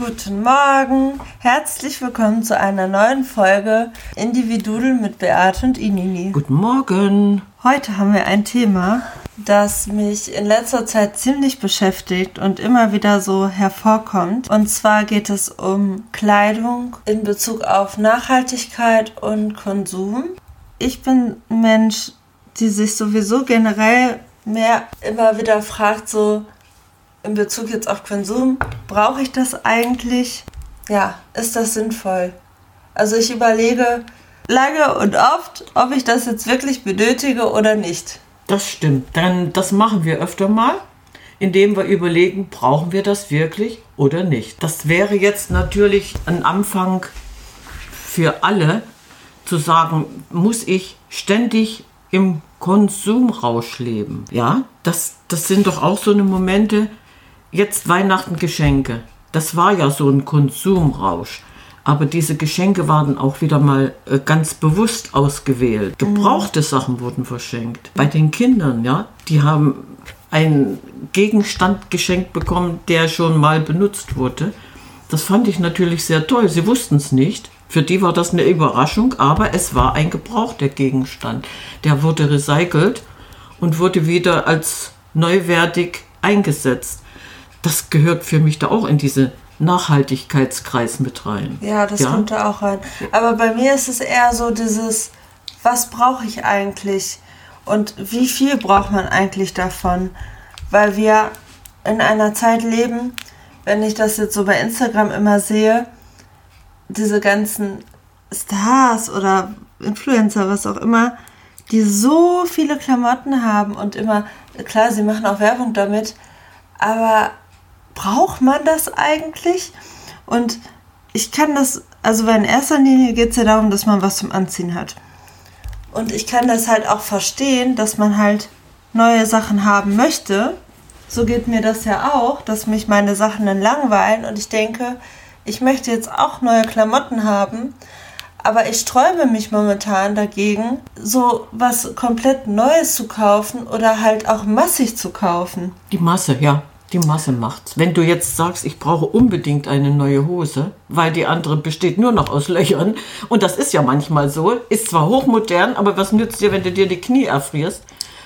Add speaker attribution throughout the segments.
Speaker 1: Guten Morgen, herzlich willkommen zu einer neuen Folge Individudel mit Beate und Inini.
Speaker 2: Guten Morgen.
Speaker 1: Heute haben wir ein Thema, das mich in letzter Zeit ziemlich beschäftigt und immer wieder so hervorkommt. Und zwar geht es um Kleidung in Bezug auf Nachhaltigkeit und Konsum. Ich bin ein Mensch, die sich sowieso generell mehr immer wieder fragt, so in Bezug jetzt auf Konsum, brauche ich das eigentlich? Ja, ist das sinnvoll? Also ich überlege lange und oft, ob ich das jetzt wirklich benötige oder nicht.
Speaker 2: Das stimmt. Dann das machen wir öfter mal, indem wir überlegen, brauchen wir das wirklich oder nicht. Das wäre jetzt natürlich ein Anfang für alle zu sagen, muss ich ständig im Konsumrausch leben? Ja, das, das sind doch auch so eine Momente, jetzt Weihnachten Geschenke. Das war ja so ein Konsumrausch. Aber diese Geschenke waren auch wieder mal äh, ganz bewusst ausgewählt. Gebrauchte Sachen wurden verschenkt. Bei den Kindern, ja, die haben einen Gegenstand geschenkt bekommen, der schon mal benutzt wurde. Das fand ich natürlich sehr toll. Sie wussten es nicht. Für die war das eine Überraschung, aber es war ein gebrauchter Gegenstand. Der wurde recycelt und wurde wieder als neuwertig eingesetzt das gehört für mich da auch in diese Nachhaltigkeitskreis mit rein.
Speaker 1: Ja, das ja? kommt da auch rein. Aber bei mir ist es eher so dieses, was brauche ich eigentlich und wie viel braucht man eigentlich davon? Weil wir in einer Zeit leben, wenn ich das jetzt so bei Instagram immer sehe, diese ganzen Stars oder Influencer, was auch immer, die so viele Klamotten haben und immer, klar, sie machen auch Werbung damit, aber braucht man das eigentlich? Und ich kann das, also in erster Linie geht es ja darum, dass man was zum Anziehen hat. Und ich kann das halt auch verstehen, dass man halt neue Sachen haben möchte. So geht mir das ja auch, dass mich meine Sachen dann langweilen und ich denke, ich möchte jetzt auch neue Klamotten haben, aber ich sträube mich momentan dagegen, so was komplett Neues zu kaufen oder halt auch massig zu kaufen.
Speaker 2: Die Masse, ja. Die Masse macht's. Wenn du jetzt sagst, ich brauche unbedingt eine neue Hose, weil die andere besteht nur noch aus Löchern, und das ist ja manchmal so, ist zwar hochmodern, aber was nützt dir, wenn du dir die Knie erfrierst?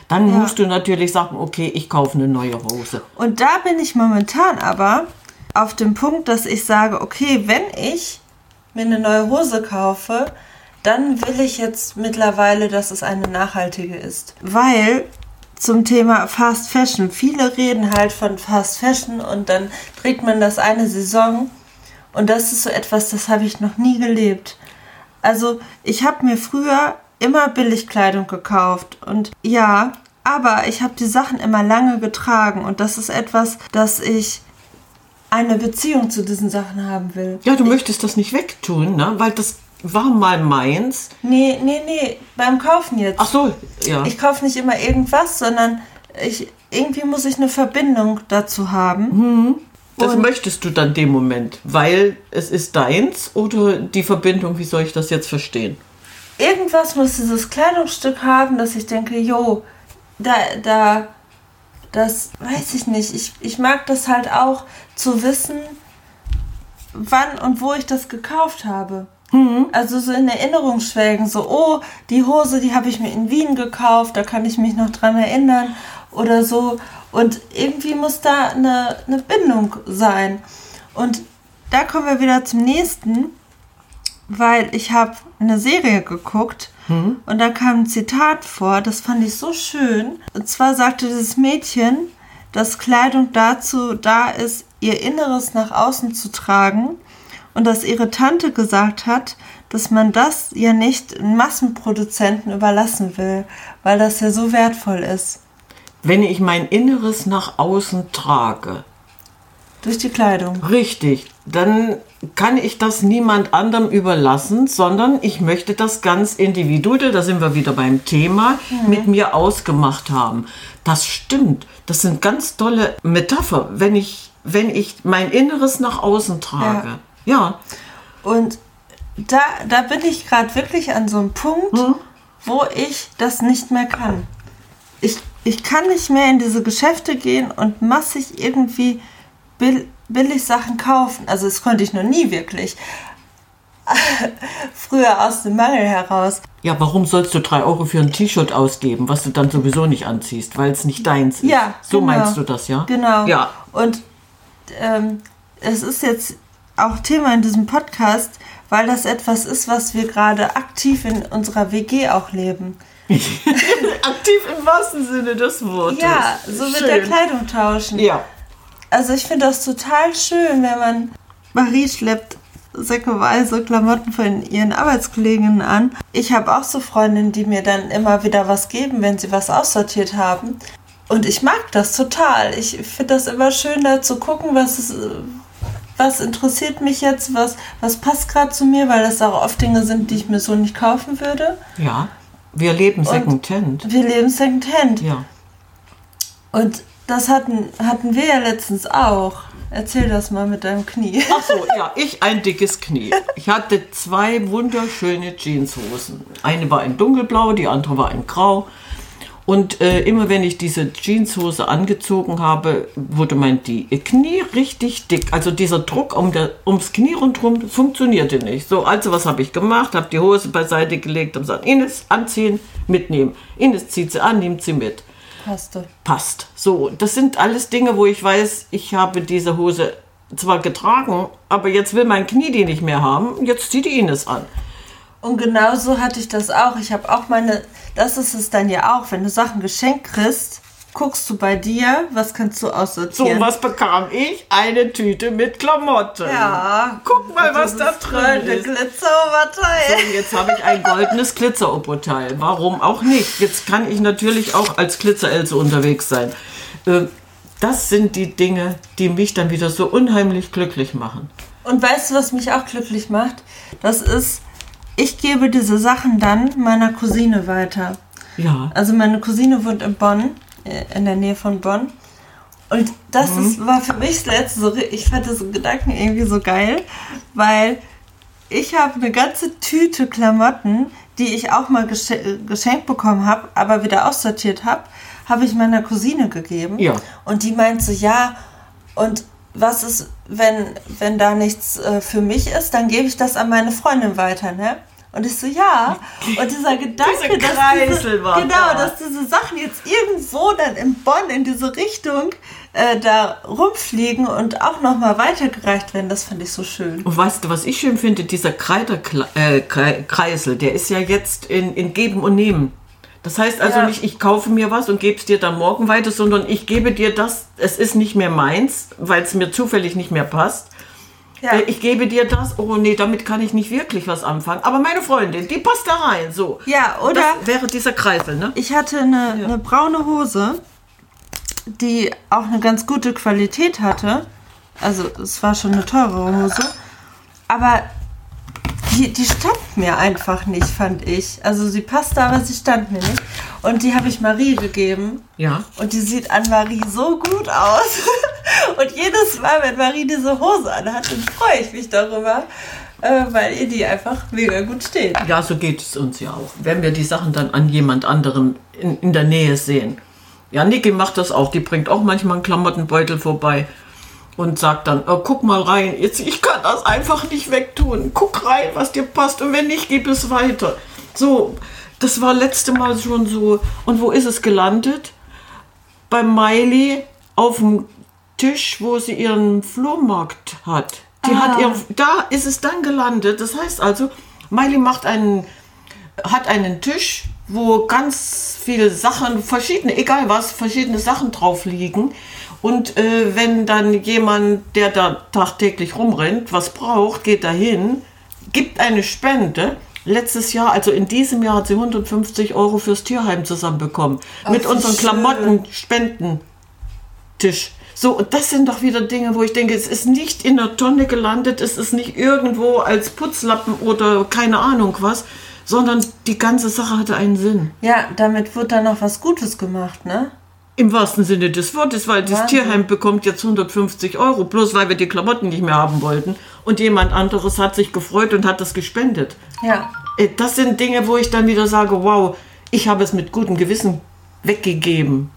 Speaker 2: Dann ja. musst du natürlich sagen, okay, ich kaufe eine neue Hose.
Speaker 1: Und da bin ich momentan aber auf dem Punkt, dass ich sage, okay, wenn ich mir eine neue Hose kaufe, dann will ich jetzt mittlerweile, dass es eine nachhaltige ist. Weil zum Thema Fast Fashion. Viele reden halt von Fast Fashion und dann trägt man das eine Saison und das ist so etwas, das habe ich noch nie gelebt. Also ich habe mir früher immer Billigkleidung gekauft und ja, aber ich habe die Sachen immer lange getragen und das ist etwas, das ich eine Beziehung zu diesen Sachen haben will.
Speaker 2: Ja, du
Speaker 1: ich,
Speaker 2: möchtest das nicht wegtun, ne? weil das war mal meins.
Speaker 1: Nee, nee, nee, beim Kaufen jetzt.
Speaker 2: Ach so, ja.
Speaker 1: Ich kaufe nicht immer irgendwas, sondern ich, irgendwie muss ich eine Verbindung dazu haben.
Speaker 2: Mhm. Das Und möchtest du dann dem Moment, weil es ist deins oder die Verbindung, wie soll ich das jetzt verstehen?
Speaker 1: Irgendwas muss dieses Kleidungsstück haben, dass ich denke, jo, da, da, das weiß ich nicht. Ich, ich mag das halt auch zu wissen, wann und wo ich das gekauft habe. Mhm. Also so in Erinnerung schwelgen, so, oh, die Hose, die habe ich mir in Wien gekauft, da kann ich mich noch dran erinnern oder so. Und irgendwie muss da eine, eine Bindung sein. Und da kommen wir wieder zum nächsten, weil ich habe eine Serie geguckt mhm. und da kam ein Zitat vor, das fand ich so schön. Und zwar sagte dieses Mädchen, dass Kleidung dazu da ist, ihr Inneres nach außen zu tragen und dass ihre Tante gesagt hat, dass man das ja nicht Massenproduzenten überlassen will, weil das ja so wertvoll ist.
Speaker 2: Wenn ich mein Inneres nach außen trage.
Speaker 1: Durch die Kleidung.
Speaker 2: Richtig. Dann kann ich das niemand anderem überlassen, sondern ich möchte das ganz individuell, da sind wir wieder beim Thema, mhm. mit mir ausgemacht haben. Das stimmt. Das sind ganz tolle Metapher, wenn ich, wenn ich mein Inneres nach außen trage. Ja. Ja.
Speaker 1: Und da, da bin ich gerade wirklich an so einem Punkt, hm? wo ich das nicht mehr kann. Ich, ich kann nicht mehr in diese Geschäfte gehen und massig irgendwie billig Sachen kaufen. Also das konnte ich noch nie wirklich. Früher aus dem Mangel heraus.
Speaker 2: Ja, warum sollst du drei Euro für ein T-Shirt ausgeben, was du dann sowieso nicht anziehst, weil es nicht deins ist?
Speaker 1: Ja,
Speaker 2: So
Speaker 1: genau.
Speaker 2: meinst du das, ja?
Speaker 1: Genau.
Speaker 2: Ja.
Speaker 1: Und ähm, es ist jetzt auch Thema in diesem Podcast, weil das etwas ist, was wir gerade aktiv in unserer WG auch leben.
Speaker 2: Aktiv im wahrsten Sinne des Wortes.
Speaker 1: Ja, so mit
Speaker 2: Schön.
Speaker 1: der Kleidung tauschen.
Speaker 2: Ja.
Speaker 1: Also ich finde das total schön, wenn man Marie schleppt säckeweise Klamotten von ihren Arbeitskolleginnen an. Ich habe auch so Freundinnen, die mir dann immer wieder was geben, wenn sie was aussortiert haben. Und ich mag das total. Ich finde das immer schön, da zu gucken, was ist, was interessiert mich jetzt, was, was passt gerade zu mir, weil das auch oft Dinge sind, die ich mir so nicht kaufen würde.
Speaker 2: Ja. Wir leben Secondhand.
Speaker 1: Wir leben Secondhand.
Speaker 2: Ja.
Speaker 1: Und das hatten, hatten wir ja letztens auch. Erzähl das mal mit deinem Knie.
Speaker 2: Ach so, ja, ich ein dickes Knie. Ich hatte zwei wunderschöne Jeanshosen. Eine war in dunkelblau, die andere war in grau. Und äh, immer wenn ich diese Jeanshose angezogen habe, wurde mein die Knie richtig dick. Also dieser Druck um der, ums Knie rundherum funktionierte nicht. So, also was habe ich gemacht? Habe die Hose beiseite gelegt und gesagt, Ines, anziehen, mitnehmen. Ines zieht sie an, nimmt sie mit
Speaker 1: du.
Speaker 2: passt. So, das sind alles Dinge, wo ich weiß, ich habe diese Hose zwar getragen, aber jetzt will mein Knie die nicht mehr haben. Jetzt zieht die Ines an.
Speaker 1: Und genauso hatte ich das auch. Ich habe auch meine, das ist es dann ja auch, wenn du Sachen geschenkt kriegst, guckst du bei dir, was kannst du
Speaker 2: So,
Speaker 1: aussortieren.
Speaker 2: was bekam ich? Eine Tüte mit Klamotten.
Speaker 1: Ja.
Speaker 2: Guck mal, was da drin ist.
Speaker 1: Glitzeroberteil.
Speaker 2: Und jetzt habe ich ein goldenes Glitzeroberteil. Warum auch nicht? Jetzt kann ich natürlich auch als Glitzer-Else unterwegs sein. Äh, Das sind die Dinge, die mich dann wieder so unheimlich glücklich machen.
Speaker 1: Und weißt du, was mich auch glücklich macht? Das ist, ich gebe diese Sachen dann meiner Cousine weiter.
Speaker 2: Ja.
Speaker 1: Also meine Cousine wohnt in Bonn, äh, in der Nähe von Bonn. Und das
Speaker 2: Mhm.
Speaker 1: ist, war für mich das letzte so, ich fand diesen Gedanken irgendwie so geil, weil ich habe eine ganze Tüte Klamotten, die ich auch mal gesche- geschenkt bekommen habe, aber wieder aussortiert habe, habe ich meiner Cousine gegeben.
Speaker 2: Ja.
Speaker 1: Und die meint so, ja, und was ist, wenn, wenn da nichts äh, für mich ist, dann gebe ich das an meine Freundin weiter, ne? Und ich so, ja. Und dieser Gedanke, dass diese,
Speaker 2: war
Speaker 1: genau,
Speaker 2: da.
Speaker 1: dass diese Sachen jetzt irgendwo dann in Bonn in diese Richtung äh, da rumfliegen und auch nochmal weitergereicht werden, das fand ich so schön.
Speaker 2: Und weißt du, was ich schön finde? Dieser Kreiderkreisel, äh, der ist ja jetzt in, in Geben und Nehmen. Das heißt also
Speaker 1: Ja.
Speaker 2: nicht, ich kaufe mir was und gebe es dir dann morgen weiter, sondern ich gebe dir das, es ist nicht mehr meins, weil es mir zufällig nicht mehr passt.
Speaker 1: Ja.
Speaker 2: Äh, Ich gebe dir das, oh nee, damit kann ich nicht wirklich was anfangen. Aber meine Freundin, die passt da rein, so.
Speaker 1: Ja, oder
Speaker 2: Das wäre dieser Kreisel, ne?
Speaker 1: ich hatte eine, eine braune Hose, die auch eine ganz gute Qualität hatte. Also es war schon eine teure Hose. Aber die, die stand mir einfach nicht, fand ich. Also sie passte, aber sie stand mir nicht. Und die habe ich Marie gegeben.
Speaker 2: Ja.
Speaker 1: Und die sieht an Marie so gut aus. Und jedes Mal, wenn Marie diese Hose anhat, dann freue ich mich darüber, äh, weil ihr die einfach mega gut steht.
Speaker 2: Ja, so geht es uns ja auch. Wenn wir die Sachen dann an jemand anderem in, in der Nähe sehen. Ja, Niki macht das auch. Die bringt auch manchmal einen Klamottenbeutel vorbei und sagt dann, oh, guck mal rein. Jetzt, ich kann das einfach nicht wegtun. Guck rein, was dir passt. Und wenn nicht, gib es weiter. So, das war letzte Mal schon so. Und wo ist es gelandet? Bei Miley auf dem Tisch, wo sie ihren Flohmarkt hat. Die hat ihren, da ist es dann gelandet. Das heißt also, Miley macht einen hat einen Tisch, wo ganz viele Sachen, verschiedene, egal was, verschiedene Sachen drauf liegen. Und äh, wenn dann jemand, der da tagtäglich rumrennt, was braucht, geht dahin, gibt eine Spende. Letztes Jahr, also in diesem Jahr, hat sie 150 Euro fürs Tierheim zusammenbekommen. Mit
Speaker 1: wie
Speaker 2: unseren. Klamotten-Spendentisch. So, und das sind doch wieder Dinge, wo ich denke, es ist nicht in der Tonne gelandet, es ist nicht irgendwo als Putzlappen oder keine Ahnung was, sondern die ganze Sache hatte einen Sinn.
Speaker 1: Ja, damit wird dann noch was Gutes gemacht, ne?
Speaker 2: Im wahrsten Sinne des Wortes, weil das
Speaker 1: Wahnsinn.
Speaker 2: Tierheim bekommt jetzt 150 Euro, bloß weil wir die Klamotten nicht mehr haben wollten. Und jemand anderes hat sich gefreut und hat das gespendet.
Speaker 1: Ja.
Speaker 2: Äh, Das sind Dinge, wo ich dann wieder sage, wow, ich habe es mit gutem Gewissen weggegeben.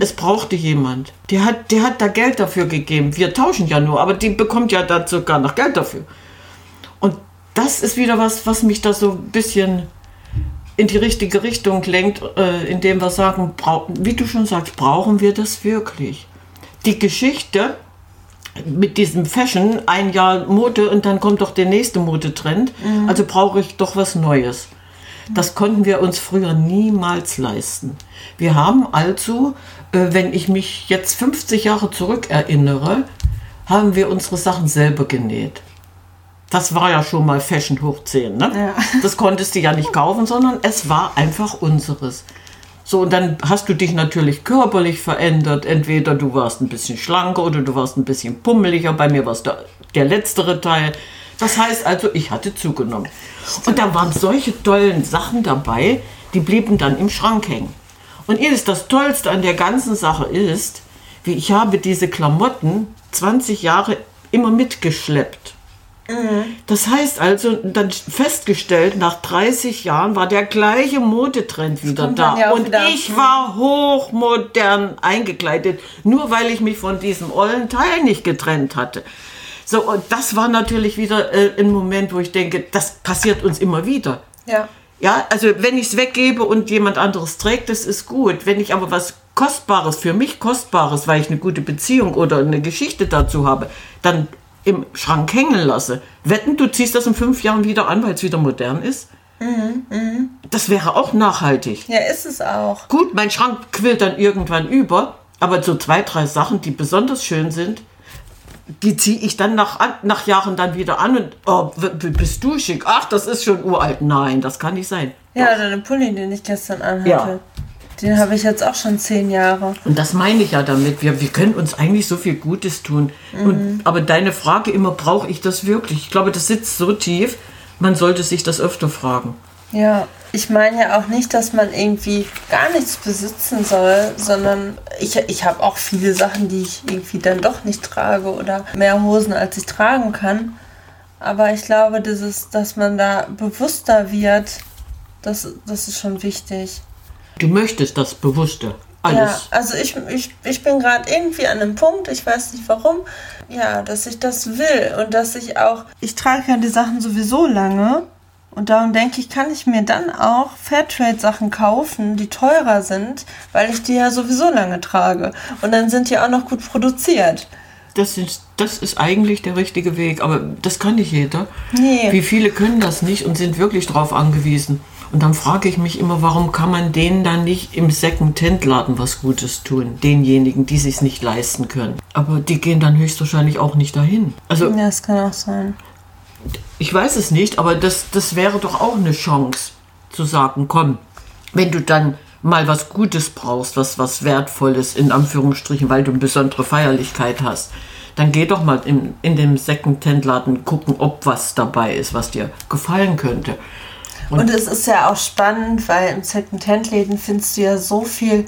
Speaker 2: Es brauchte jemand. Der hat, der hat da Geld dafür gegeben. Wir tauschen ja nur, aber die bekommt ja da sogar noch Geld dafür. Und das ist wieder was, was mich da so ein bisschen in die richtige Richtung lenkt, äh, indem wir sagen, wie du schon sagst, brauchen wir das wirklich? Die Geschichte mit diesem Fashion, ein Jahr Mode und dann kommt doch der nächste Modetrend. Also brauche ich doch was Neues. Das konnten wir uns früher niemals leisten. Wir haben also, äh, wenn ich mich jetzt 50 Jahre zurück erinnere, haben wir unsere Sachen selber genäht. Das war ja schon mal Fashion hoch 10, ne?
Speaker 1: Ja.
Speaker 2: Das konntest du ja nicht kaufen, sondern es war einfach unseres. So, und dann hast du dich natürlich körperlich verändert. Entweder du warst ein bisschen schlanker oder du warst ein bisschen pummeliger. Bei mir war es der, der letztere Teil. Das heißt also, ich hatte zugenommen. Und da waren solche tollen Sachen dabei, die blieben dann im Schrank hängen. Und ihr ist das Tollste an der ganzen Sache ist, wie ich habe diese Klamotten 20 Jahre immer mitgeschleppt. Das heißt also, dann festgestellt, nach 30 Jahren war der gleiche Modetrend wieder da.
Speaker 1: ja
Speaker 2: und
Speaker 1: wieder-
Speaker 2: ich war hochmodern eingekleidet, nur weil ich mich von diesem ollen Teil nicht getrennt hatte. So, und das war natürlich wieder äh, ein Moment, wo ich denke, das passiert uns immer wieder.
Speaker 1: Ja.
Speaker 2: Ja, also wenn ich es weggebe und jemand anderes trägt, das ist gut. Wenn ich aber was Kostbares, für mich Kostbares, weil ich eine gute Beziehung oder eine Geschichte dazu habe, dann im Schrank hängen lasse. Wetten, du ziehst das in fünf Jahren wieder an, weil es wieder modern ist? Das wäre auch nachhaltig.
Speaker 1: Ja, ist es auch.
Speaker 2: Gut, mein Schrank quillt dann irgendwann über, aber so zwei, drei Sachen, die besonders schön sind, die ziehe ich dann nach, nach Jahren dann wieder an und, oh, bist du schick? Ach, das ist schon uralt. Nein, das kann nicht sein.
Speaker 1: Ja, oder den Pulli, den ich gestern anhatte.
Speaker 2: Ja.
Speaker 1: Den habe ich jetzt auch schon zehn Jahre.
Speaker 2: Und das meine ich ja damit. Wir, wir können uns eigentlich so viel Gutes tun. Und, aber deine Frage immer, brauche ich das wirklich? Ich glaube, das sitzt so tief, man sollte sich das öfter fragen.
Speaker 1: Ja, ich meine ja auch nicht, dass man irgendwie gar nichts besitzen soll, sondern ich, ich habe auch viele Sachen, die ich irgendwie dann doch nicht trage oder mehr Hosen, als ich tragen kann. Aber ich glaube, dieses, dass man da bewusster wird, das, das ist schon wichtig.
Speaker 2: Du möchtest das Bewusste.
Speaker 1: Ja,
Speaker 2: Alles.
Speaker 1: also ich, ich, ich bin gerade irgendwie an einem Punkt, ich weiß nicht warum, ja, dass ich das will und dass ich auch. Ich trage ja die Sachen sowieso lange und darum denke ich, kann ich mir dann auch Fairtrade-Sachen kaufen, die teurer sind, weil ich die ja sowieso lange trage. Und dann sind die auch noch gut produziert.
Speaker 2: Das, ist, das ist eigentlich der richtige Weg. Aber das kann nicht jeder.
Speaker 1: Nee.
Speaker 2: Wie viele können das nicht und sind wirklich darauf angewiesen? Und dann frage ich mich immer, warum kann man denen dann nicht im Second-Hand-Laden was Gutes tun? Denjenigen, die sich nicht leisten können. Aber die gehen dann höchstwahrscheinlich auch nicht dahin. Also
Speaker 1: Ja, das kann auch sein.
Speaker 2: ich weiß es nicht, aber das, das wäre doch auch eine Chance zu sagen, komm, wenn du dann mal was Gutes brauchst, was, was Wertvolles in Anführungsstrichen, weil du eine besondere Feierlichkeit hast, dann geh doch mal in, in dem Second-Hand-Laden gucken, ob was dabei ist, was dir gefallen könnte.
Speaker 1: Und es ist ja auch spannend, weil im Second-Hand-Läden findest du ja so viel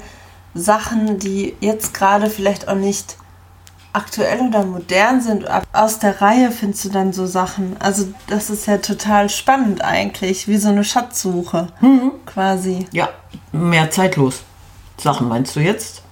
Speaker 1: Sachen, die jetzt gerade vielleicht auch nicht aktuell oder modern sind. Aus der Reihe findest du dann so Sachen. Also das ist ja total spannend eigentlich, wie so eine Schatzsuche quasi.
Speaker 2: Ja, mehr zeitlos. Sachen meinst du jetzt?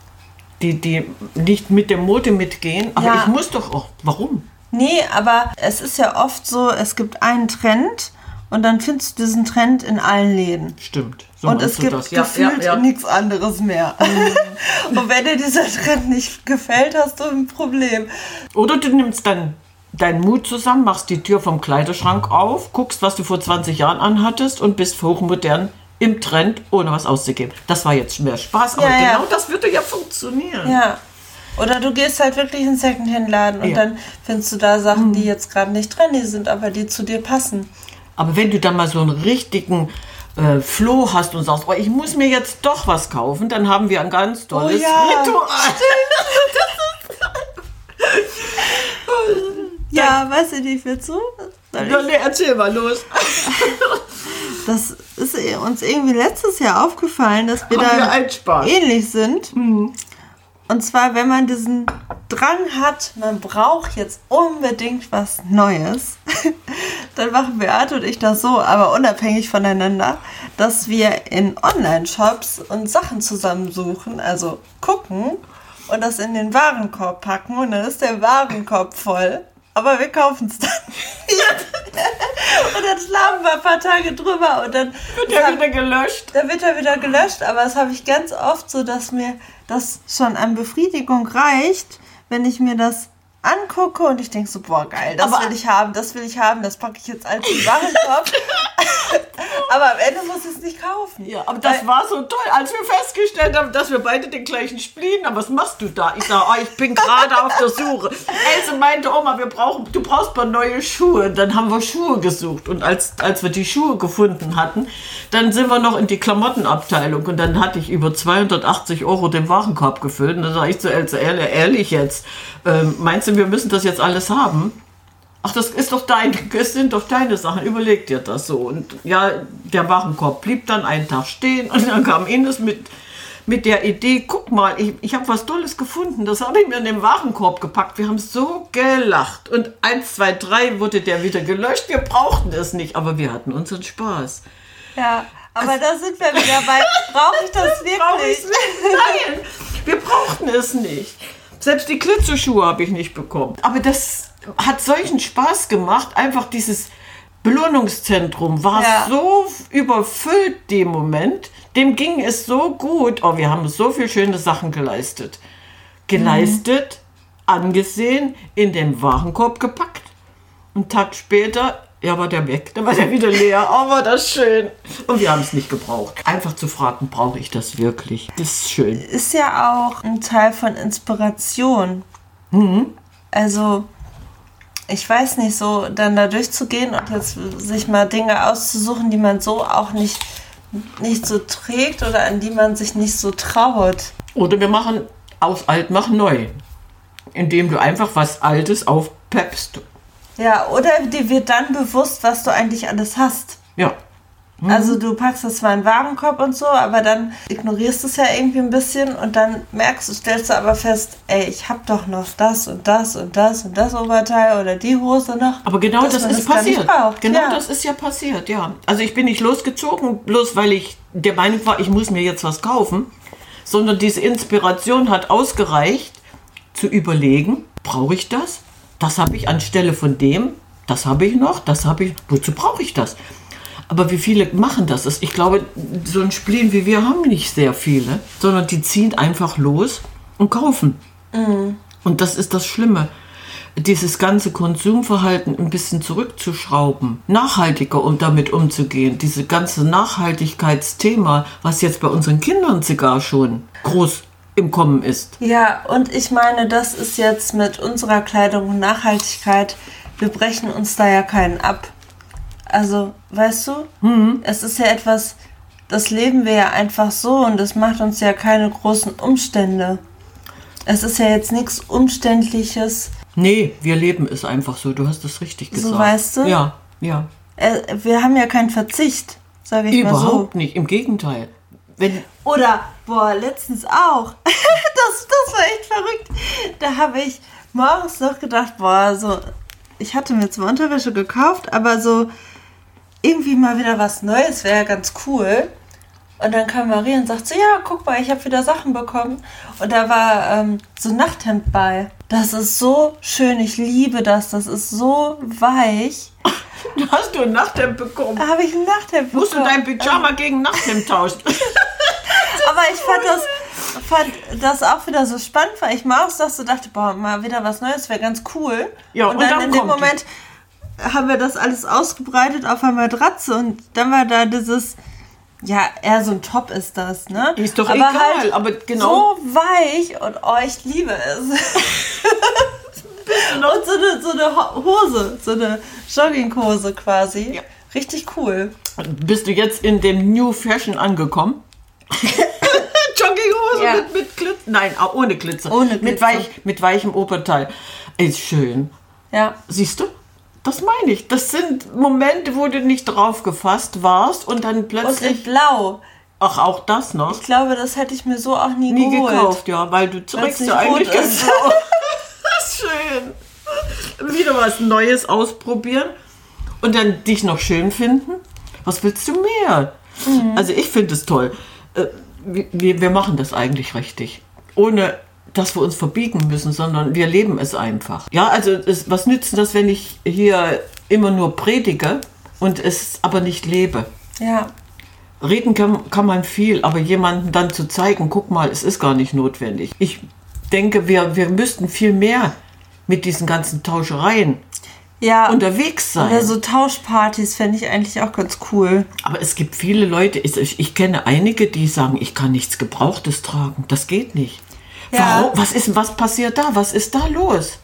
Speaker 2: Die, die nicht mit der Mode mitgehen, aber
Speaker 1: Ja.
Speaker 2: ich muss doch auch. Warum?
Speaker 1: Nee, aber es ist ja oft so, es gibt einen Trend und dann findest du diesen Trend in allen Läden.
Speaker 2: Stimmt. So
Speaker 1: Und es gibt
Speaker 2: das. Ja,
Speaker 1: gefühlt
Speaker 2: ja, ja.
Speaker 1: nichts anderes mehr. und wenn dir dieser Trend nicht gefällt, hast du ein Problem.
Speaker 2: Oder du nimmst dann deinen Mut zusammen, machst die Tür vom Kleiderschrank auf, guckst, was du vor 20 Jahren anhattest und bist hochmodern im Trend, ohne was auszugeben. Das war jetzt mehr Spaß, aber
Speaker 1: Ja, ja.
Speaker 2: genau das würde ja funktionieren.
Speaker 1: Ja. Oder du gehst halt wirklich in den Secondhand-Laden und
Speaker 2: Ja.
Speaker 1: dann findest du da Sachen, die jetzt gerade nicht trendy sind, aber die zu dir passen.
Speaker 2: Aber wenn du dann mal so einen richtigen äh, Floh hast und sagst, oh, ich muss mir jetzt doch was kaufen, dann haben wir ein ganz tolles
Speaker 1: Oh ja,
Speaker 2: Ritual.
Speaker 1: Ja, weißt du nicht viel zu? Soll
Speaker 2: Ja, nee, erzähl mal los.
Speaker 1: Das ist uns irgendwie letztes Jahr aufgefallen, dass wir
Speaker 2: Haben wir
Speaker 1: da
Speaker 2: Spaß.
Speaker 1: ähnlich sind. Und zwar, wenn man diesen Drang hat, man braucht jetzt unbedingt was Neues, dann machen Beate und ich das so, aber unabhängig voneinander, dass wir in Online-Shops uns Sachen zusammensuchen, also gucken und das in den Warenkorb packen und dann ist der Warenkorb voll. Aber wir kaufen es dann. und dann schlafen wir ein paar Tage drüber und dann
Speaker 2: Wird ja wieder gelöscht.
Speaker 1: dann wird er wieder gelöscht, aber das habe ich ganz oft so, dass mir das schon an Befriedigung reicht, wenn ich mir das angucke und ich denke so, boah, geil, das
Speaker 2: Aber-
Speaker 1: will ich haben, das will ich haben, das packe ich jetzt in den Warenkorb. aber am Ende muss ich es nicht kaufen.
Speaker 2: Ja, aber das war so toll, als wir festgestellt haben, dass wir beide den gleichen Spleen haben. Was machst du da? Ich sage, oh, ich bin gerade auf der Suche. Else meinte, Oma, wir brauchen, du brauchst mal neue Schuhe. Dann haben wir Schuhe gesucht. Und als, als wir die Schuhe gefunden hatten, dann sind wir noch in die Klamottenabteilung. Und dann hatte ich über 280 Euro den Warenkorb gefüllt. Und dann sage ich zu Else, ehrlich, ehrlich jetzt, ähm, meinst du, wir müssen das jetzt alles haben? Ach, das ist doch dein, das sind doch deine Sachen. Überleg dir das so. Und ja, der Warenkorb blieb dann einen Tag stehen und dann kam Ines mit, mit der Idee, guck mal, ich, ich habe was Tolles gefunden. Das habe ich mir in den Warenkorb gepackt. Wir haben so gelacht. Und eins, zwei, drei wurde der wieder gelöscht. Wir brauchten es nicht, aber wir hatten unseren Spaß.
Speaker 1: Ja, aber da sind wir wieder bei, brauche ich das wirklich?
Speaker 2: nicht? Nein, wir brauchten es nicht. Selbst die Klitzerschuhe habe ich nicht bekommen. Aber das hat solchen Spaß gemacht. Einfach dieses Belohnungszentrum war
Speaker 1: Ja.
Speaker 2: so überfüllt dem Moment. Dem ging es so gut. Oh, wir haben so viele schöne Sachen geleistet. Geleistet, angesehen, in den Warenkorb gepackt. Einen Tag später, ja, war der weg. Dann war der wieder leer. Oh, war das schön. Und wir haben es nicht gebraucht. Einfach zu fragen, brauche ich das wirklich? Das ist schön.
Speaker 1: Ist ja auch ein Teil von Inspiration. Also, ich weiß nicht, so dann da durchzugehen und jetzt sich mal Dinge auszusuchen, die man so auch nicht, nicht so trägt oder an die man sich nicht so traut.
Speaker 2: Oder wir machen aus alt mach neu. Indem du einfach was Altes aufpeppst.
Speaker 1: Ja, oder dir wird dann bewusst, was du eigentlich alles hast.
Speaker 2: Ja.
Speaker 1: Also du packst das zwar in den Warenkorb und so, aber dann ignorierst du es ja irgendwie ein bisschen und dann merkst du, stellst du aber fest, ey, ich hab doch noch das und das und das und das Oberteil oder die Hose noch.
Speaker 2: Aber genau das ist
Speaker 1: nicht
Speaker 2: passiert. Genau
Speaker 1: ja.
Speaker 2: das ist ja passiert, ja. Also ich bin nicht losgezogen, bloß weil ich der Meinung war, ich muss mir jetzt was kaufen, sondern diese Inspiration hat ausgereicht, zu überlegen, brauche ich das? Das habe ich anstelle von dem, das habe ich noch, das habe ich, wozu brauche ich das? Aber wie viele machen das? Ich glaube, so ein Spleen wie wir haben nicht sehr viele, sondern die ziehen einfach los und kaufen. Und das ist das Schlimme. Dieses ganze Konsumverhalten ein bisschen zurückzuschrauben, nachhaltiger um damit umzugehen, diese ganze Nachhaltigkeitsthema, was jetzt bei unseren Kindern sogar schon groß im Kommen ist.
Speaker 1: Ja, und ich meine, das ist jetzt mit unserer Kleidung und Nachhaltigkeit, wir brechen uns da ja keinen ab. Also, weißt du,
Speaker 2: Mhm.
Speaker 1: es ist ja etwas, das leben wir ja einfach so und es macht uns ja keine großen Umstände. Es ist ja jetzt nichts Umständliches.
Speaker 2: Nee, wir leben es einfach so, du hast es richtig
Speaker 1: So,
Speaker 2: gesagt.
Speaker 1: weißt du?
Speaker 2: Ja, ja.
Speaker 1: Äh, Wir haben ja keinen Verzicht, sage ich mal so.
Speaker 2: Überhaupt nicht, im Gegenteil. Wenn,
Speaker 1: Oder, boah, letztens auch. das, das war echt verrückt. Da habe ich morgens noch gedacht, boah, so, ich hatte mir zwar Unterwäsche gekauft, aber so irgendwie mal wieder was Neues wäre ganz cool. Und dann kam Maria und sagt so, ja, guck mal, ich habe wieder Sachen bekommen. Und da war ähm, so ein Nachthemd bei. Das ist so schön, ich liebe das. Das ist so weich.
Speaker 2: hast du ein Nachthemd bekommen?
Speaker 1: Da habe ich ein Nachthemd
Speaker 2: Musst du
Speaker 1: bekommen.
Speaker 2: dein Pyjama gegen Nachthemd tauschen?
Speaker 1: Aber ich fand das, fand das auch wieder so spannend, weil ich mal auch so dachte, boah, mal wieder was Neues wäre ganz cool.
Speaker 2: Ja,
Speaker 1: und,
Speaker 2: und
Speaker 1: dann,
Speaker 2: dann
Speaker 1: in dem
Speaker 2: kommt die.
Speaker 1: Moment haben wir das alles ausgebreitet auf einer Matratze und dann war da dieses, ja, eher so ein Top ist das, ne?
Speaker 2: Ist doch
Speaker 1: aber
Speaker 2: egal,
Speaker 1: halt
Speaker 2: aber genau.
Speaker 1: So weich und oh, ich liebe es. und so eine, so eine Ho- Hose, so eine Jogginghose quasi.
Speaker 2: Ja.
Speaker 1: Richtig cool.
Speaker 2: Bist du jetzt in dem New Fashion angekommen?
Speaker 1: Ja.
Speaker 2: mit, mit Glitzer? Nein, auch ohne Glitzer.
Speaker 1: Ohne
Speaker 2: Mit,
Speaker 1: Glitzer.
Speaker 2: weich, mit weichem Oberteil. Ist schön.
Speaker 1: Ja.
Speaker 2: Siehst du? Das meine ich. Das sind Momente, wo du nicht drauf gefasst warst und dann
Speaker 1: Und in
Speaker 2: plötzlich.
Speaker 1: Blau.
Speaker 2: ach, auch das noch.
Speaker 1: Ich glaube, das hätte ich mir so auch nie,
Speaker 2: Nie
Speaker 1: geholt.
Speaker 2: gekauft, ja, weil du trägst ja eigentlich ganz
Speaker 1: ist.
Speaker 2: blau. das ist schön. Wieder was Neues ausprobieren. und dann dich noch schön finden. Was willst du mehr? Also ich finde es toll. Wir, wir machen das eigentlich richtig. Ohne dass wir uns verbiegen müssen, sondern wir leben es einfach. Ja, also es, was nützt das, wenn ich hier immer nur predige und es aber nicht lebe?
Speaker 1: Ja.
Speaker 2: Reden kann, kann man viel, aber jemandem dann zu zeigen, guck mal, es ist gar nicht notwendig. Ich denke, wir, wir müssten viel mehr mit diesen ganzen Tauschereien
Speaker 1: Ja.
Speaker 2: unterwegs sein.
Speaker 1: Oder so Tauschpartys fände ich eigentlich auch ganz cool.
Speaker 2: Aber es gibt viele Leute, ich, ich kenne einige, die sagen, ich kann nichts Gebrauchtes tragen. Das geht nicht.
Speaker 1: Ja.
Speaker 2: Warum? Was ist, was passiert da? Was ist da los?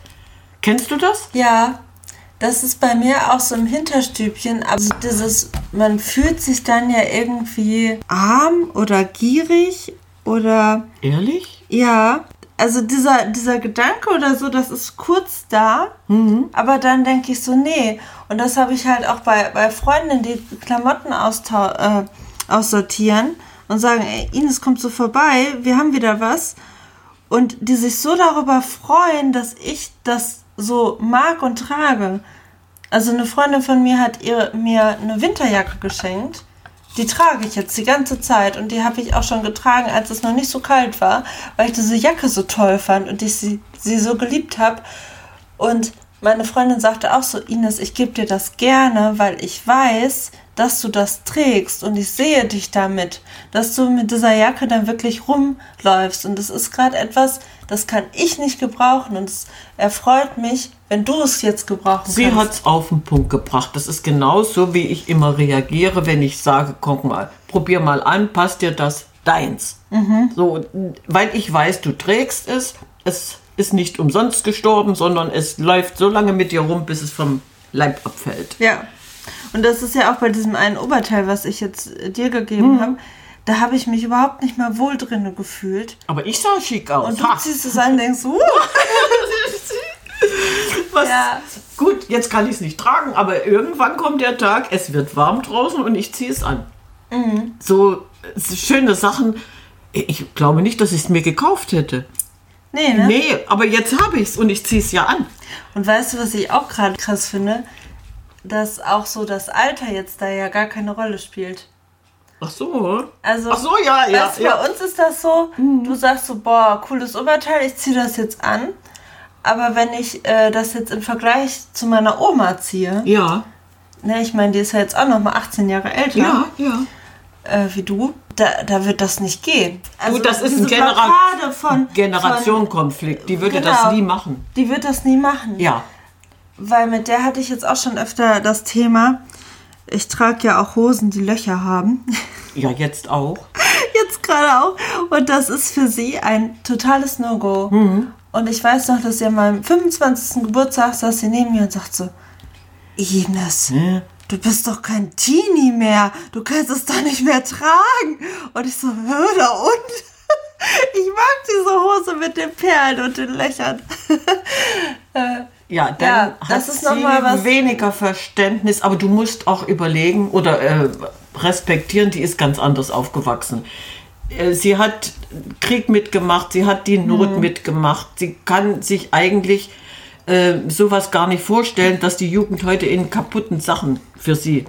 Speaker 2: Kennst du das?
Speaker 1: Ja, das ist bei mir auch so im Hinterstübchen. Aber dieses, man fühlt sich dann ja irgendwie arm oder gierig oder
Speaker 2: Ehrlich?
Speaker 1: ja. Also dieser, dieser Gedanke oder so, das ist kurz da, aber dann denke ich so, nee. Und das habe ich halt auch bei, bei Freundinnen, die Klamotten äh, aussortieren und sagen, ey, Ines kommt so vorbei, wir haben wieder was. Und die sich so darüber freuen, dass ich das so mag und trage. Also eine Freundin von mir hat ihr, mir eine Winterjacke geschenkt. Die trage ich jetzt die ganze Zeit und die habe ich auch schon getragen, als es noch nicht so kalt war, weil ich diese Jacke so toll fand und ich sie, sie so geliebt habe. Und meine Freundin sagte auch so, Ines, ich gebe dir das gerne, weil ich weiß, dass du das trägst und ich sehe dich damit, dass du mit dieser Jacke dann wirklich rumläufst. Und das ist gerade etwas, das kann ich nicht gebrauchen und es erfreut mich, wenn du es jetzt gebrauchen
Speaker 2: Sie
Speaker 1: kannst.
Speaker 2: hat es auf den Punkt gebracht. Das ist genauso, wie ich immer reagiere, wenn ich sage, guck mal, probier mal an, passt dir das deins. So, weil ich weiß, du trägst es, es ist nicht umsonst gestorben, sondern es läuft so lange mit dir rum, bis es vom Leib abfällt.
Speaker 1: Ja. Und das ist ja auch bei diesem einen Oberteil, was ich jetzt äh, dir gegeben habe. Da habe ich mich überhaupt nicht mehr wohl drinne gefühlt.
Speaker 2: Aber ich sah schick aus.
Speaker 1: Und du
Speaker 2: Ha!
Speaker 1: ziehst es an und denkst, uh,
Speaker 2: Was?
Speaker 1: Ja.
Speaker 2: Gut, jetzt kann ich es nicht tragen, aber irgendwann kommt der Tag, es wird warm draußen und ich ziehe es an.
Speaker 1: Mhm.
Speaker 2: So äh, schöne Sachen. Ich glaube nicht, dass ich es mir gekauft hätte.
Speaker 1: Nee, ne?
Speaker 2: Nee, aber jetzt habe ich es und ich ziehe es ja an.
Speaker 1: Und weißt du, was ich auch gerade krass finde? Dass auch so das Alter jetzt da ja gar keine Rolle spielt.
Speaker 2: Ach so.
Speaker 1: Also,
Speaker 2: Ach so, ja, ja.
Speaker 1: weißt
Speaker 2: ja.
Speaker 1: bei uns ist das so, du sagst so, boah, cooles Oberteil, ich ziehe das jetzt an. Aber wenn ich äh, das jetzt im Vergleich zu meiner Oma ziehe,
Speaker 2: Ja,
Speaker 1: ne, ich meine, die ist ja jetzt auch noch mal 18 Jahre älter
Speaker 2: ja, ja.
Speaker 1: äh, wie du, da, da wird das nicht gehen. Also
Speaker 2: das ist ein Genera
Speaker 1: von,
Speaker 2: Generationenkonflikt. Die würde
Speaker 1: Genau.
Speaker 2: das nie machen.
Speaker 1: Die wird das nie machen.
Speaker 2: Ja.
Speaker 1: Weil mit der hatte ich jetzt auch schon öfter das Thema. Ich trage ja auch Hosen, die Löcher haben.
Speaker 2: Ja, jetzt auch.
Speaker 1: Jetzt gerade auch. Und das ist für sie ein totales No-Go. Und ich weiß noch, dass sie an meinem 25. Geburtstag saß sie neben mir und sagt so, Ines,
Speaker 2: Hm?
Speaker 1: Du bist doch kein Teenie mehr. Du kannst es doch nicht mehr tragen. Und ich so, hör und? Ich mag diese Hose mit den Perlen und den Löchern. Äh,
Speaker 2: Ja, dann
Speaker 1: Ja, das
Speaker 2: hat
Speaker 1: ist
Speaker 2: sie
Speaker 1: noch mal was-
Speaker 2: weniger Verständnis, aber du musst auch überlegen oder äh, respektieren, die ist ganz anders aufgewachsen. Äh, Sie hat Krieg mitgemacht, sie hat die Not
Speaker 1: Mhm.
Speaker 2: mitgemacht. Sie kann sich eigentlich äh, sowas gar nicht vorstellen, dass die Jugend heute in kaputten Sachen für sie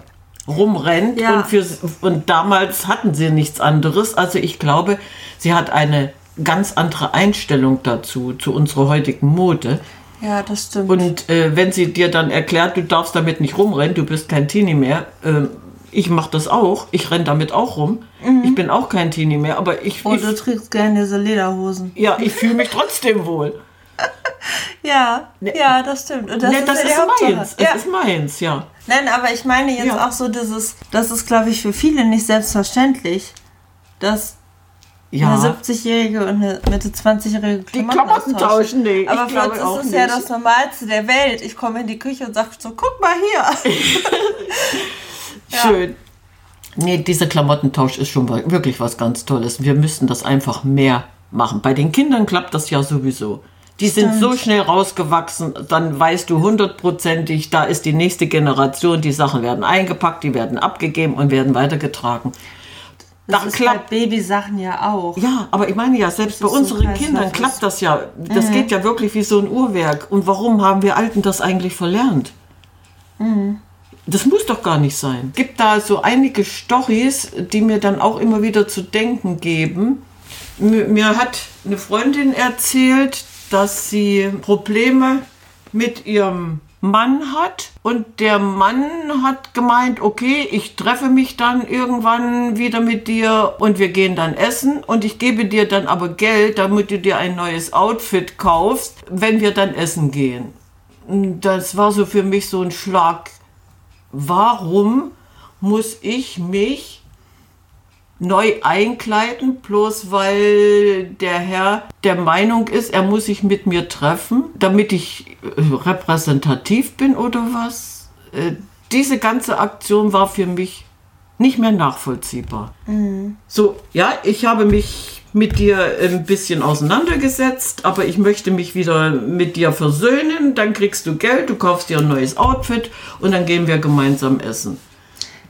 Speaker 2: rumrennt.
Speaker 1: Ja.
Speaker 2: Und, für, und damals hatten sie nichts anderes. Also ich glaube, sie hat eine ganz andere Einstellung dazu, zu unserer heutigen Mode.
Speaker 1: ja, das stimmt.
Speaker 2: Und äh, wenn sie dir dann erklärt, du darfst damit nicht rumrennen, du bist kein Teenie mehr, ähm, ich mache das auch, ich renne damit auch rum. Ich bin auch kein Teenie mehr, aber ich,
Speaker 1: oh,
Speaker 2: ich,
Speaker 1: du trägst gerne diese Lederhosen.
Speaker 2: ja, ich fühle mich trotzdem wohl.
Speaker 1: Ja, ja, das stimmt. Und das
Speaker 2: Ne,
Speaker 1: ist,
Speaker 2: das
Speaker 1: ja die
Speaker 2: ist meins,
Speaker 1: Ja.
Speaker 2: es ist meins, ja.
Speaker 1: Nein, aber ich meine jetzt
Speaker 2: Ja.
Speaker 1: auch so dieses, das ist glaube ich für viele nicht selbstverständlich, dass
Speaker 2: Ja,
Speaker 1: eine 70-Jährige und eine Mitte 20-Jährige Klamotten,
Speaker 2: Klamotten
Speaker 1: austauschen.
Speaker 2: tauschen, nee,
Speaker 1: Aber für uns ist es ja das Normalste der Welt. Ich komme in die Küche und sage so, guck mal hier.
Speaker 2: schön. Nee, dieser Klamottentausch ist schon wirklich was ganz Tolles. Wir müssten das einfach mehr machen. Bei den Kindern klappt das ja sowieso. Die sind so schnell rausgewachsen, dann weißt du hundertprozentig, da ist die nächste Generation, die Sachen werden eingepackt, die werden abgegeben und werden weitergetragen. Da
Speaker 1: Das ist
Speaker 2: klappt
Speaker 1: bei Babysachen ja auch.
Speaker 2: ja, aber ich meine ja, selbst bei
Speaker 1: so
Speaker 2: unseren Kindern klappt das ja. Das geht ja wirklich wie so ein Uhrwerk. Und warum haben wir Alten das eigentlich verlernt? Das muss doch gar nicht sein. Es gibt da so einige Storys, die mir dann auch immer wieder zu denken geben. Mir hat eine Freundin erzählt, dass sie Probleme mit ihrem Mann hat und der Mann hat gemeint, okay, ich treffe mich dann irgendwann wieder mit dir und wir gehen dann essen und ich gebe dir dann aber Geld, damit du dir ein neues Outfit kaufst, wenn wir dann essen gehen. Das war so für mich so ein Schlag. Warum muss ich mich neu einkleiden, bloß weil der Herr der Meinung ist, er muss sich mit mir treffen, damit ich äh, repräsentativ bin oder was. Äh, diese ganze Aktion war für mich nicht mehr nachvollziehbar. Mhm. So, ja, ich habe mich mit dir ein bisschen auseinandergesetzt, aber ich möchte mich wieder mit dir versöhnen, dann kriegst du Geld, du kaufst dir ein neues Outfit und dann gehen wir gemeinsam essen.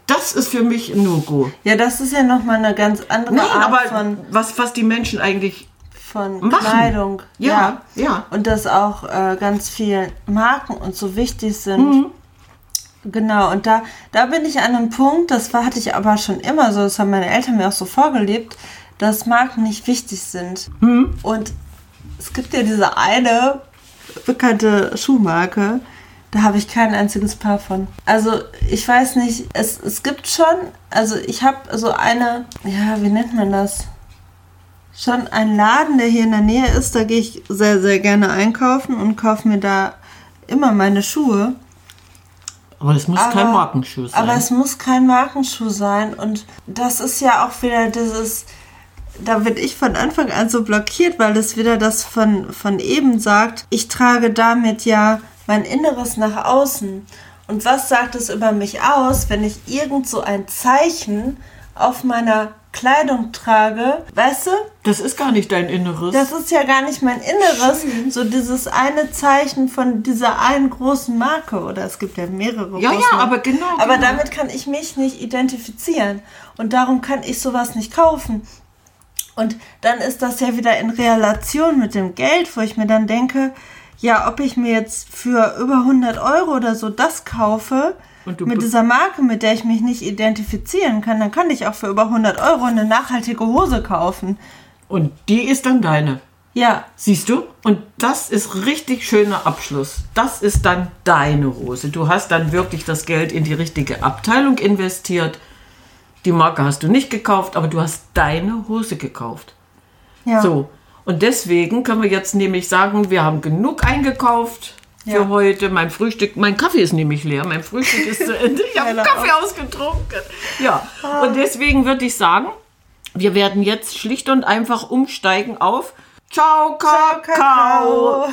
Speaker 2: Das ist für mich ein No-Go.
Speaker 1: Ja, das ist ja nochmal eine ganz andere Nein, Art
Speaker 2: aber von. Was, was die Menschen eigentlich
Speaker 1: von machen. Kleidung.
Speaker 2: Ja, ja, ja.
Speaker 1: Und dass auch äh, ganz viele Marken und so wichtig sind. Mhm. Genau, und da, da bin ich an einem Punkt, das war, hatte ich aber schon immer so, das haben meine Eltern mir auch so vorgelebt, dass Marken nicht wichtig sind. Mhm. Und es gibt ja diese eine bekannte Schuhmarke, da habe ich kein einziges Paar von. Also ich weiß nicht, es, es gibt schon, also ich habe so eine, ja, wie nennt man das? Schon ein Laden, der hier in der Nähe ist, da gehe ich sehr, sehr gerne einkaufen und kaufe mir da immer meine Schuhe.
Speaker 2: Aber es muss aber, kein Markenschuh sein.
Speaker 1: Aber es muss kein Markenschuh sein. Und das ist ja auch wieder dieses, da bin ich von Anfang an so blockiert, weil das wieder das von, von eben sagt, ich trage damit ja mein Inneres nach außen. Und was sagt es über mich aus, wenn ich irgend so ein Zeichen auf meiner Kleidung trage, weißt du?
Speaker 2: Das ist gar nicht dein Inneres.
Speaker 1: Das ist ja gar nicht mein Inneres. Schön. So dieses eine Zeichen von dieser einen großen Marke. Oder es gibt ja mehrere.
Speaker 2: Ja, ja, aber genau.
Speaker 1: Aber
Speaker 2: genau.
Speaker 1: damit kann ich mich nicht identifizieren. Und darum kann ich sowas nicht kaufen. Und dann ist das ja wieder in Relation mit dem Geld, wo ich mir dann denke, ja, ob ich mir jetzt für über 100 Euro oder so das kaufe, mit dieser Marke, mit der ich mich nicht identifizieren kann, dann kann ich auch für über 100 Euro eine nachhaltige Hose kaufen.
Speaker 2: Und die ist dann deine.
Speaker 1: Ja.
Speaker 2: Siehst du? Und das ist richtig schöner Abschluss. Das ist dann deine Hose. Du hast dann wirklich das Geld in die richtige Abteilung investiert. Die Marke hast du nicht gekauft, aber du hast deine Hose gekauft. Ja. So. Und deswegen können wir jetzt nämlich sagen, wir haben genug eingekauft für ja. heute. Mein Frühstück, mein Kaffee ist nämlich leer. Mein Frühstück ist zu Ende. Ich habe Kaffee ausgetrunken. Ja. Ah. Und deswegen würde ich sagen, wir werden jetzt schlicht und einfach umsteigen auf Ciao, Kakao. Ciao, Kakao.